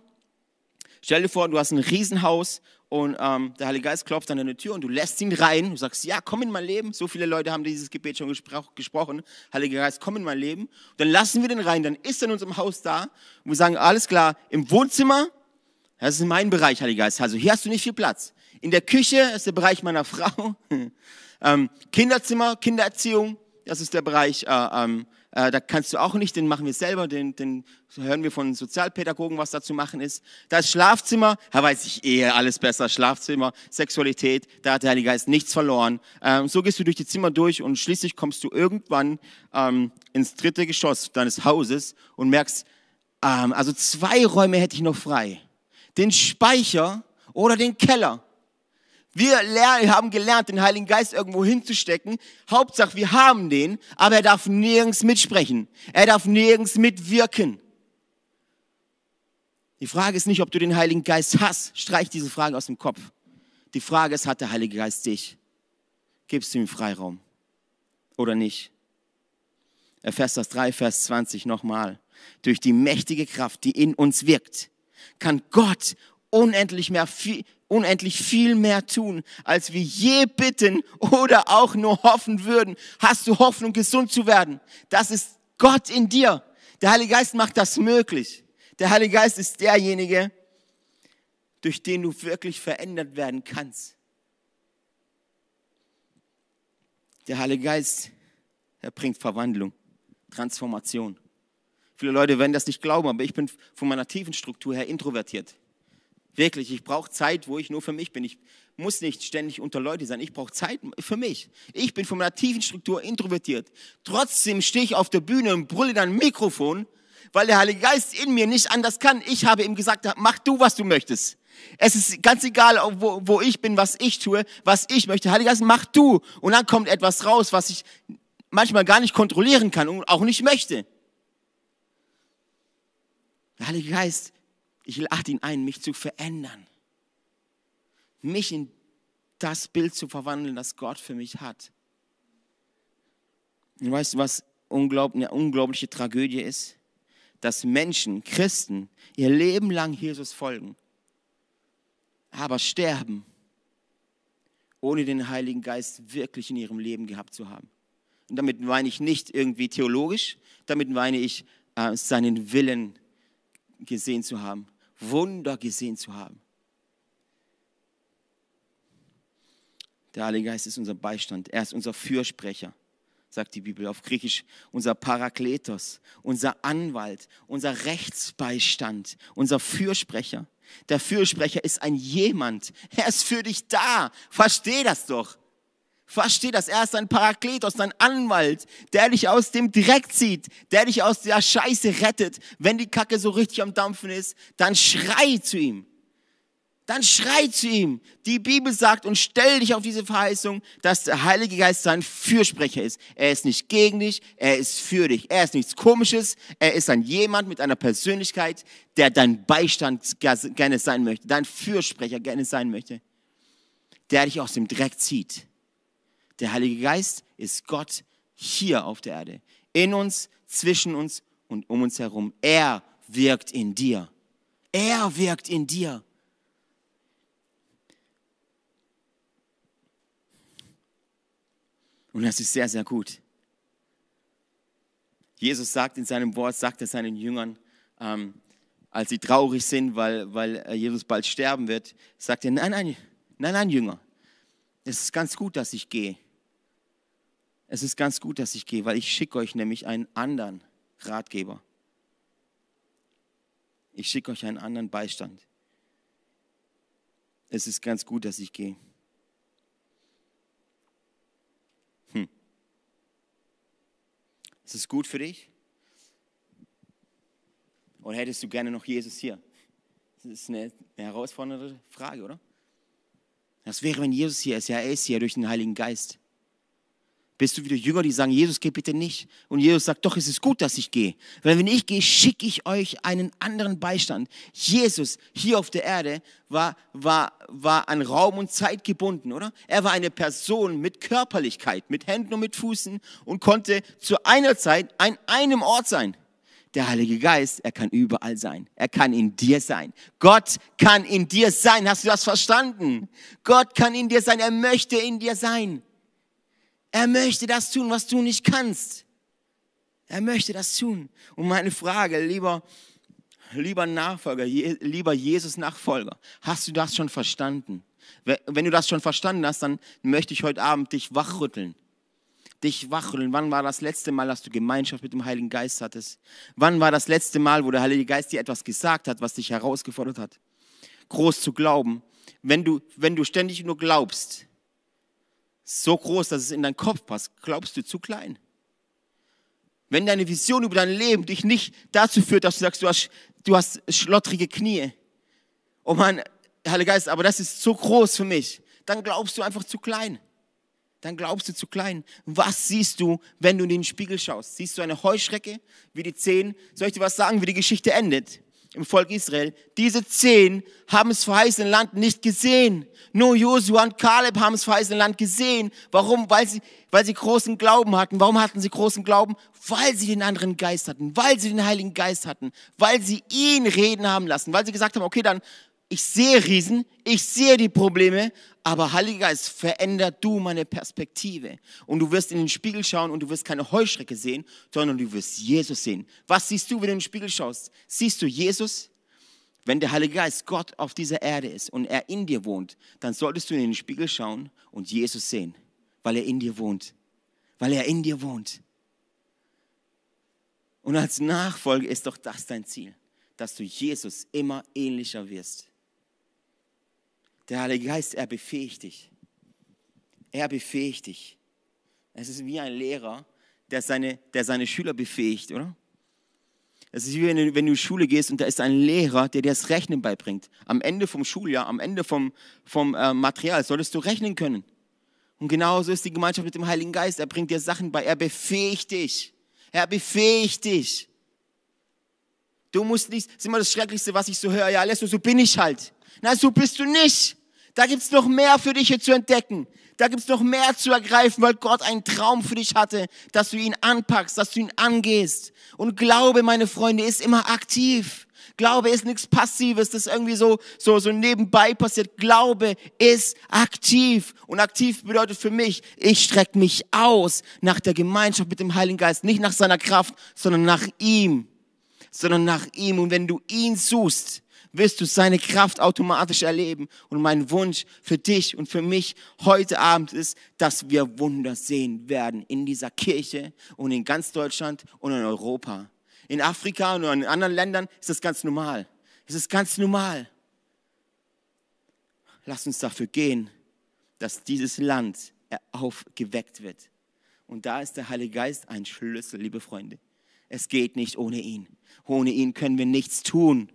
Stell dir vor, du hast ein Riesenhaus und ähm, der Heilige Geist klopft an deine Tür und du lässt ihn rein. Du sagst, ja, komm in mein Leben. So viele Leute haben dieses Gebet schon gespro gesprochen. Heiliger Geist, komm in mein Leben. Und dann lassen wir den rein. Dann ist er in unserem Haus da. Und wir sagen, alles klar, im Wohnzimmer, das ist mein Bereich, Heiliger Geist. Also hier hast du nicht viel Platz. In der Küche ist der Bereich meiner Frau. ähm, Kinderzimmer, Kindererziehung, das ist der Bereich, äh, ähm, äh, da kannst du auch nicht, den machen wir selber, den, den hören wir von Sozialpädagogen, was da zu machen ist. Da ist Schlafzimmer, da weiß ich eher alles besser, Schlafzimmer, Sexualität, da hat der Heilige Geist nichts verloren. Ähm, so gehst du durch die Zimmer durch und schließlich kommst du irgendwann ähm, ins dritte Geschoss deines Hauses und merkst, ähm, also zwei Räume hätte ich noch frei. Den Speicher oder den Keller. Wir lernen, haben gelernt, den Heiligen Geist irgendwo hinzustecken. Hauptsache, wir haben den, aber er darf nirgends mitsprechen. Er darf nirgends mitwirken. Die Frage ist nicht, ob du den Heiligen Geist hast. Streich diese Frage aus dem Kopf. Die Frage ist, hat der Heilige Geist dich? Gibst du ihm Freiraum oder nicht? Epheser 3, Vers 20 nochmal. Durch die mächtige Kraft, die in uns wirkt, kann Gott unendlich mehr, viel, unendlich viel mehr tun, als wir je bitten oder auch nur hoffen würden. Hast du Hoffnung, gesund zu werden? Das ist Gott in dir. Der Heilige Geist macht das möglich. Der Heilige Geist ist derjenige, durch den du wirklich verändert werden kannst. Der Heilige Geist, er bringt Verwandlung, Transformation. Viele Leute werden das nicht glauben, aber ich bin von meiner tiefen Struktur her introvertiert. Wirklich, ich brauche Zeit, wo ich nur für mich bin. Ich muss nicht ständig unter Leute sein. Ich brauche Zeit für mich. Ich bin von meiner tiefen Struktur introvertiert. Trotzdem stehe ich auf der Bühne und brülle dann ein Mikrofon, weil der Heilige Geist in mir nicht anders kann. Ich habe ihm gesagt, mach du, was du möchtest. Es ist ganz egal, wo, wo ich bin, was ich tue, was ich möchte. Heilige Geist, mach du. Und dann kommt etwas raus, was ich manchmal gar nicht kontrollieren kann und auch nicht möchte. Der Heilige Geist, ich lade ihn ein, mich zu verändern. Mich in das Bild zu verwandeln, das Gott für mich hat. Und weißt du, was eine unglaubliche Tragödie ist? Dass Menschen, Christen, ihr Leben lang Jesus folgen, aber sterben, ohne den Heiligen Geist wirklich in ihrem Leben gehabt zu haben. Und damit meine ich nicht irgendwie theologisch, damit meine ich äh, seinen Willen gesehen zu haben, Wunder gesehen zu haben. Der Heilige Geist ist unser Beistand, er ist unser Fürsprecher, sagt die Bibel auf Griechisch, unser Parakletos, unser Anwalt, unser Rechtsbeistand, unser Fürsprecher. Der Fürsprecher ist ein jemand, er ist für dich da, versteh das doch. Versteh das, er ist ein Parakletos, ein Anwalt, der dich aus dem Dreck zieht, der dich aus der Scheiße rettet. Wenn die Kacke so richtig am Dampfen ist, dann schrei zu ihm. Dann schrei zu ihm. Die Bibel sagt und stell dich auf diese Verheißung, dass der Heilige Geist sein Fürsprecher ist. Er ist nicht gegen dich, er ist für dich. Er ist nichts Komisches, er ist ein jemand mit einer Persönlichkeit, der dein Beistand gerne sein möchte, dein Fürsprecher gerne sein möchte, der dich aus dem Dreck zieht der Heilige Geist ist Gott hier auf der Erde, in uns, zwischen uns und um uns herum. Er wirkt in dir. Er wirkt in dir. Und das ist sehr, sehr gut. Jesus sagt in seinem Wort, sagt er seinen Jüngern, ähm, als sie traurig sind, weil, weil Jesus bald sterben wird, sagt er, nein, nein, nein, nein, Jünger, es ist ganz gut, dass ich gehe es ist ganz gut, dass ich gehe, weil ich schicke euch nämlich einen anderen Ratgeber. Ich schicke euch einen anderen Beistand. Es ist ganz gut, dass ich gehe. Hm. Ist es gut für dich? Oder hättest du gerne noch Jesus hier? Das ist eine, eine herausfordernde Frage, oder? Das wäre, wenn Jesus hier ist. Ja, er ist hier durch den Heiligen Geist. Bist du wieder Jünger, die sagen, Jesus, geh bitte nicht. Und Jesus sagt, doch, es ist gut, dass ich gehe. Weil wenn ich gehe, schicke ich euch einen anderen Beistand. Jesus hier auf der Erde war, war, war an Raum und Zeit gebunden, oder? Er war eine Person mit Körperlichkeit, mit Händen und mit Füßen und konnte zu einer Zeit an einem Ort sein. Der Heilige Geist, er kann überall sein. Er kann in dir sein. Gott kann in dir sein. Hast du das verstanden? Gott kann in dir sein. Er möchte in dir sein. Er möchte das tun, was du nicht kannst. Er möchte das tun. Und meine Frage, lieber, lieber Nachfolger, lieber Jesus Nachfolger, hast du das schon verstanden? Wenn du das schon verstanden hast, dann möchte ich heute Abend dich wachrütteln. Dich wachrütteln. Wann war das letzte Mal, dass du Gemeinschaft mit dem Heiligen Geist hattest? Wann war das letzte Mal, wo der Heilige Geist dir etwas gesagt hat, was dich herausgefordert hat? Groß zu glauben. Wenn du, wenn du ständig nur glaubst, so groß, dass es in deinen Kopf passt, glaubst du zu klein. Wenn deine Vision über dein Leben dich nicht dazu führt, dass du sagst, du hast, du hast schlottrige Knie. Oh mein Heiliger Geist, aber das ist so groß für mich. Dann glaubst du einfach zu klein. Dann glaubst du zu klein. Was siehst du, wenn du in den Spiegel schaust? Siehst du eine Heuschrecke, wie die zehn? Soll ich dir was sagen, wie die Geschichte endet? Im Volk Israel. Diese zehn haben das verheißene Land nicht gesehen. Nur Josua und Kaleb haben das verheißene Land gesehen. Warum? Weil sie, weil sie großen Glauben hatten. Warum hatten sie großen Glauben? Weil sie den anderen Geist hatten, weil sie den Heiligen Geist hatten, weil sie ihn reden haben lassen, weil sie gesagt haben, okay, dann ich sehe Riesen, ich sehe die Probleme, aber Heiliger Geist, veränder du meine Perspektive. Und du wirst in den Spiegel schauen und du wirst keine Heuschrecke sehen, sondern du wirst Jesus sehen. Was siehst du, wenn du in den Spiegel schaust? Siehst du Jesus? Wenn der Heilige Geist Gott auf dieser Erde ist und er in dir wohnt, dann solltest du in den Spiegel schauen und Jesus sehen, weil er in dir wohnt. Weil er in dir wohnt. Und als Nachfolger ist doch das dein Ziel, dass du Jesus immer ähnlicher wirst. Der Heilige Geist, er befähigt dich. Er befähigt dich. Es ist wie ein Lehrer, der seine, der seine Schüler befähigt, oder? Es ist wie wenn du, wenn du in die Schule gehst und da ist ein Lehrer, der dir das Rechnen beibringt. Am Ende vom Schuljahr, am Ende vom, vom äh, Material solltest du rechnen können. Und genauso ist die Gemeinschaft mit dem Heiligen Geist. Er bringt dir Sachen bei. Er befähigt dich. Er befähigt dich. Du musst nicht, das ist immer das Schrecklichste, was ich so höre. Ja, Lesso, so bin ich halt. Na, so bist du nicht. Da gibt's noch mehr für dich hier zu entdecken. Da gibt's noch mehr zu ergreifen, weil Gott einen Traum für dich hatte, dass du ihn anpackst, dass du ihn angehst. Und Glaube, meine Freunde, ist immer aktiv. Glaube ist nichts Passives, das irgendwie so, so, so nebenbei passiert. Glaube ist aktiv. Und aktiv bedeutet für mich, ich strecke mich aus nach der Gemeinschaft mit dem Heiligen Geist. Nicht nach seiner Kraft, sondern nach ihm. Sondern nach ihm. Und wenn du ihn suchst, wirst du seine Kraft automatisch erleben. Und mein Wunsch für dich und für mich heute Abend ist, dass wir Wunder sehen werden in dieser Kirche und in ganz Deutschland und in Europa. In Afrika und in anderen Ländern ist das ganz normal. Es ist ganz normal. Lass uns dafür gehen, dass dieses Land aufgeweckt wird. Und da ist der Heilige Geist ein Schlüssel, liebe Freunde. Es geht nicht ohne ihn. Ohne ihn können wir nichts tun.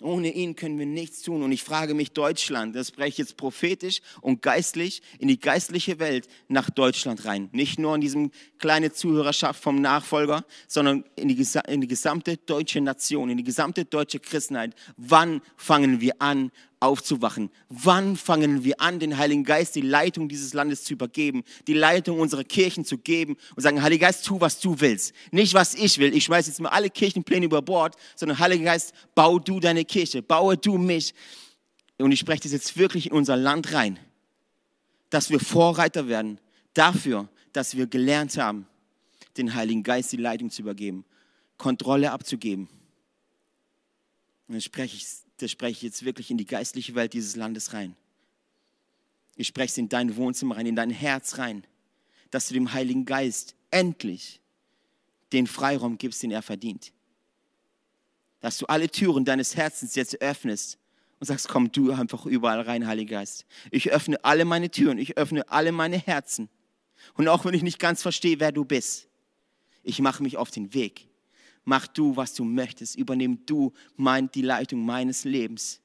Ohne ihn können wir nichts tun. Und ich frage mich Deutschland, das spreche ich jetzt prophetisch und geistlich in die geistliche Welt nach Deutschland rein. Nicht nur in diesem kleine Zuhörerschaft vom Nachfolger, sondern in die, in die gesamte deutsche Nation, in die gesamte deutsche Christenheit. Wann fangen wir an, aufzuwachen? Wann fangen wir an, den Heiligen Geist die Leitung dieses Landes zu übergeben, die Leitung unserer Kirchen zu geben und sagen, Heiliger Geist, tu, was du willst. Nicht, was ich will. Ich schmeiße jetzt mal alle Kirchenpläne über Bord, sondern Heiliger Geist, bau du deine Kirche, baue du mich. Und ich spreche das jetzt wirklich in unser Land rein, dass wir Vorreiter werden dafür, dass wir gelernt haben, den Heiligen Geist die Leitung zu übergeben, Kontrolle abzugeben. Und dann spreche ich das spreche ich jetzt wirklich in die geistliche Welt dieses Landes rein. Ich spreche es in dein Wohnzimmer rein, in dein Herz rein, dass du dem Heiligen Geist endlich den Freiraum gibst, den er verdient. Dass du alle Türen deines Herzens jetzt öffnest und sagst, komm du einfach überall rein, Heiliger Geist. Ich öffne alle meine Türen, ich öffne alle meine Herzen. Und auch wenn ich nicht ganz verstehe, wer du bist, ich mache mich auf den Weg mach du, was du möchtest, übernimm du mein, die Leitung meines Lebens.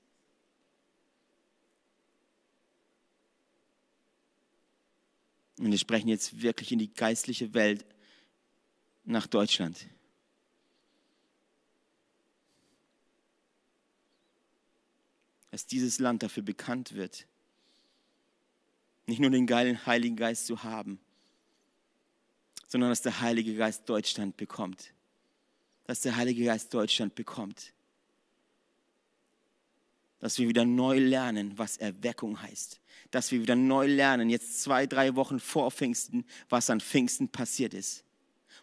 Und wir sprechen jetzt wirklich in die geistliche Welt nach Deutschland. Dass dieses Land dafür bekannt wird, nicht nur den geilen Heiligen Geist zu haben, sondern dass der Heilige Geist Deutschland bekommt dass der Heilige Geist Deutschland bekommt. Dass wir wieder neu lernen, was Erweckung heißt. Dass wir wieder neu lernen, jetzt zwei, drei Wochen vor Pfingsten, was an Pfingsten passiert ist.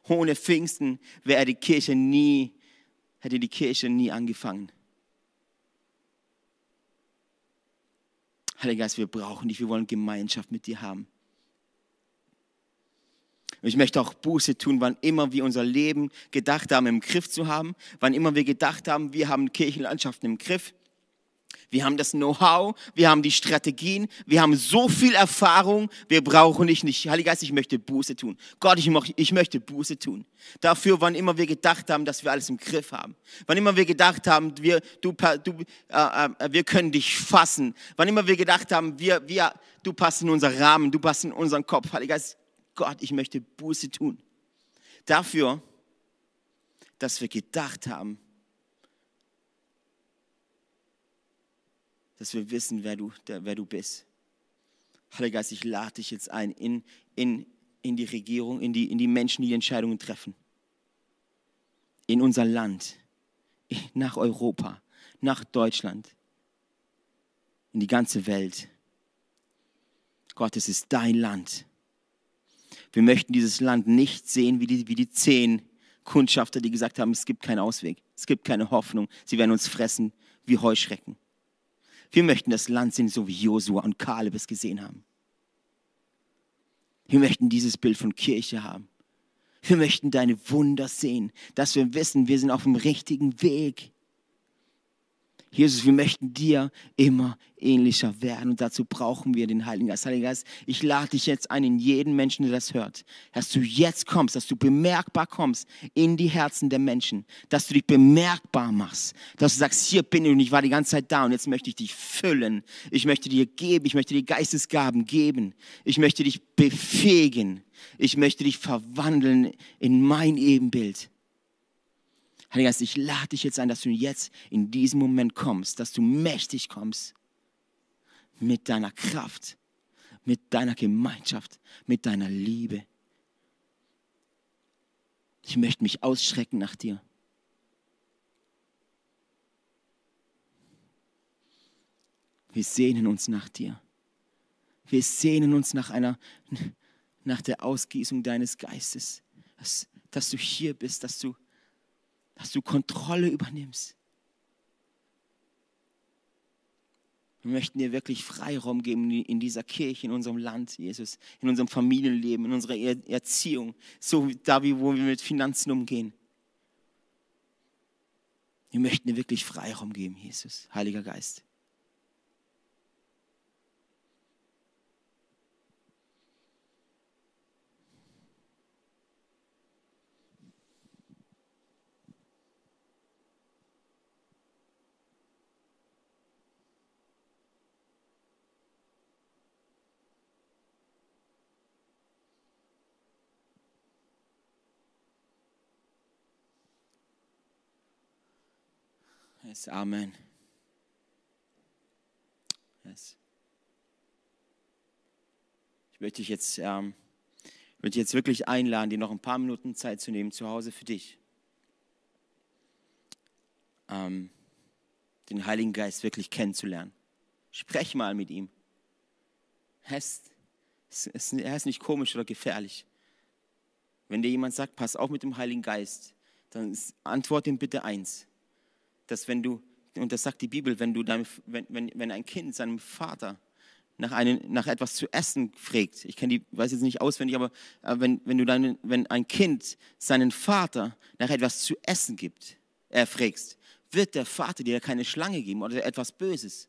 Ohne Pfingsten wäre die Kirche nie, hätte die Kirche nie angefangen. Heiliger Geist, wir brauchen dich, wir wollen Gemeinschaft mit dir haben. Und ich möchte auch Buße tun, wann immer wir unser Leben gedacht haben, im Griff zu haben, wann immer wir gedacht haben, wir haben Kirchenlandschaften im Griff. Wir haben das Know-how, wir haben die Strategien, wir haben so viel Erfahrung, wir brauchen dich nicht. Heiliger Geist, ich möchte Buße tun. Gott, ich, ich möchte Buße tun. Dafür, wann immer wir gedacht haben, dass wir alles im Griff haben. Wann immer wir gedacht haben, wir, du, du, äh, äh, wir können dich fassen. Wann immer wir gedacht haben, wir, wir, du passt in unseren Rahmen, du passt in unseren Kopf. Heiliger Geist, Gott, ich möchte Buße tun. Dafür, dass wir gedacht haben, dass wir wissen, wer du, der, wer du bist. Heiliger Geist, ich lade dich jetzt ein in, in, in die Regierung, in die, in die Menschen, die Entscheidungen treffen. In unser Land, nach Europa, nach Deutschland, in die ganze Welt. Gott, es ist dein Land. Wir möchten dieses Land nicht sehen wie die, wie die zehn Kundschafter, die gesagt haben, es gibt keinen Ausweg, es gibt keine Hoffnung, sie werden uns fressen wie Heuschrecken. Wir möchten das Land sehen, so wie Josua und Kaleb es gesehen haben. Wir möchten dieses Bild von Kirche haben. Wir möchten deine Wunder sehen, dass wir wissen, wir sind auf dem richtigen Weg. Jesus, wir möchten dir immer ähnlicher werden und dazu brauchen wir den Heiligen Geist. Heiliger Geist, ich lade dich jetzt ein in jeden Menschen, der das hört, dass du jetzt kommst, dass du bemerkbar kommst in die Herzen der Menschen, dass du dich bemerkbar machst, dass du sagst, hier bin ich und ich war die ganze Zeit da und jetzt möchte ich dich füllen. Ich möchte dir geben, ich möchte dir Geistesgaben geben. Ich möchte dich befähigen. Ich möchte dich verwandeln in mein Ebenbild. Heiliger Geist, ich lade dich jetzt ein, dass du jetzt in diesem Moment kommst, dass du mächtig kommst mit deiner Kraft, mit deiner Gemeinschaft, mit deiner Liebe. Ich möchte mich ausschrecken nach dir. Wir sehnen uns nach dir. Wir sehnen uns nach einer, nach der Ausgießung deines Geistes, dass, dass du hier bist, dass du dass du Kontrolle übernimmst. Wir möchten dir wirklich Freiraum geben in dieser Kirche, in unserem Land, Jesus, in unserem Familienleben, in unserer Erziehung, so da, wie wo wir mit Finanzen umgehen. Wir möchten dir wirklich Freiraum geben, Jesus, Heiliger Geist. Yes, Amen. Yes. Ich möchte dich jetzt, ähm, ich möchte jetzt wirklich einladen, dir noch ein paar Minuten Zeit zu nehmen, zu Hause für dich. Ähm, den Heiligen Geist wirklich kennenzulernen. Sprech mal mit ihm. Er ist, er ist nicht komisch oder gefährlich. Wenn dir jemand sagt, pass auf mit dem Heiligen Geist, dann antwort ihm bitte eins dass wenn du, und das sagt die Bibel, wenn, du dein, wenn, wenn, wenn ein Kind seinem Vater nach, einem, nach etwas zu essen fragt, ich kenne die, weiß jetzt nicht auswendig, aber äh, wenn, wenn, du deine, wenn ein Kind seinen Vater nach etwas zu essen gibt, er fragst, wird der Vater dir keine Schlange geben oder etwas Böses?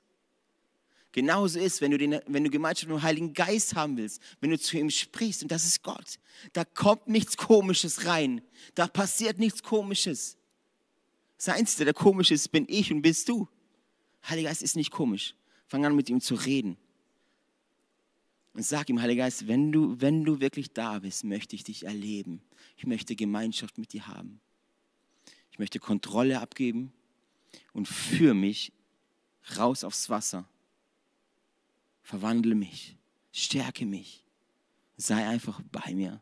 Genauso ist, wenn du, den, wenn du Gemeinschaft mit dem Heiligen Geist haben willst, wenn du zu ihm sprichst, und das ist Gott, da kommt nichts Komisches rein, da passiert nichts Komisches. Das Einzige, der komisch ist, bin ich und bist du. Heiliger Geist ist nicht komisch. Fang an, mit ihm zu reden. Und sag ihm, Heiliger Geist, wenn du, wenn du wirklich da bist, möchte ich dich erleben. Ich möchte Gemeinschaft mit dir haben. Ich möchte Kontrolle abgeben und für mich raus aufs Wasser. Verwandle mich, stärke mich, sei einfach bei mir.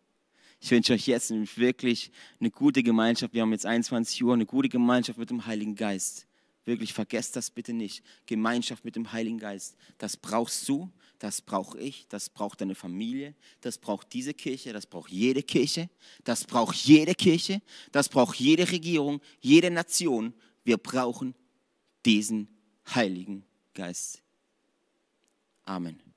Ich wünsche euch jetzt wirklich eine gute Gemeinschaft. Wir haben jetzt 21 Uhr, eine gute Gemeinschaft mit dem Heiligen Geist. Wirklich, vergesst das bitte nicht. Gemeinschaft mit dem Heiligen Geist. Das brauchst du, das brauche ich, das braucht deine Familie, das braucht diese Kirche, das braucht jede Kirche, das braucht jede Kirche, das braucht jede Regierung, jede Nation. Wir brauchen diesen Heiligen Geist. Amen.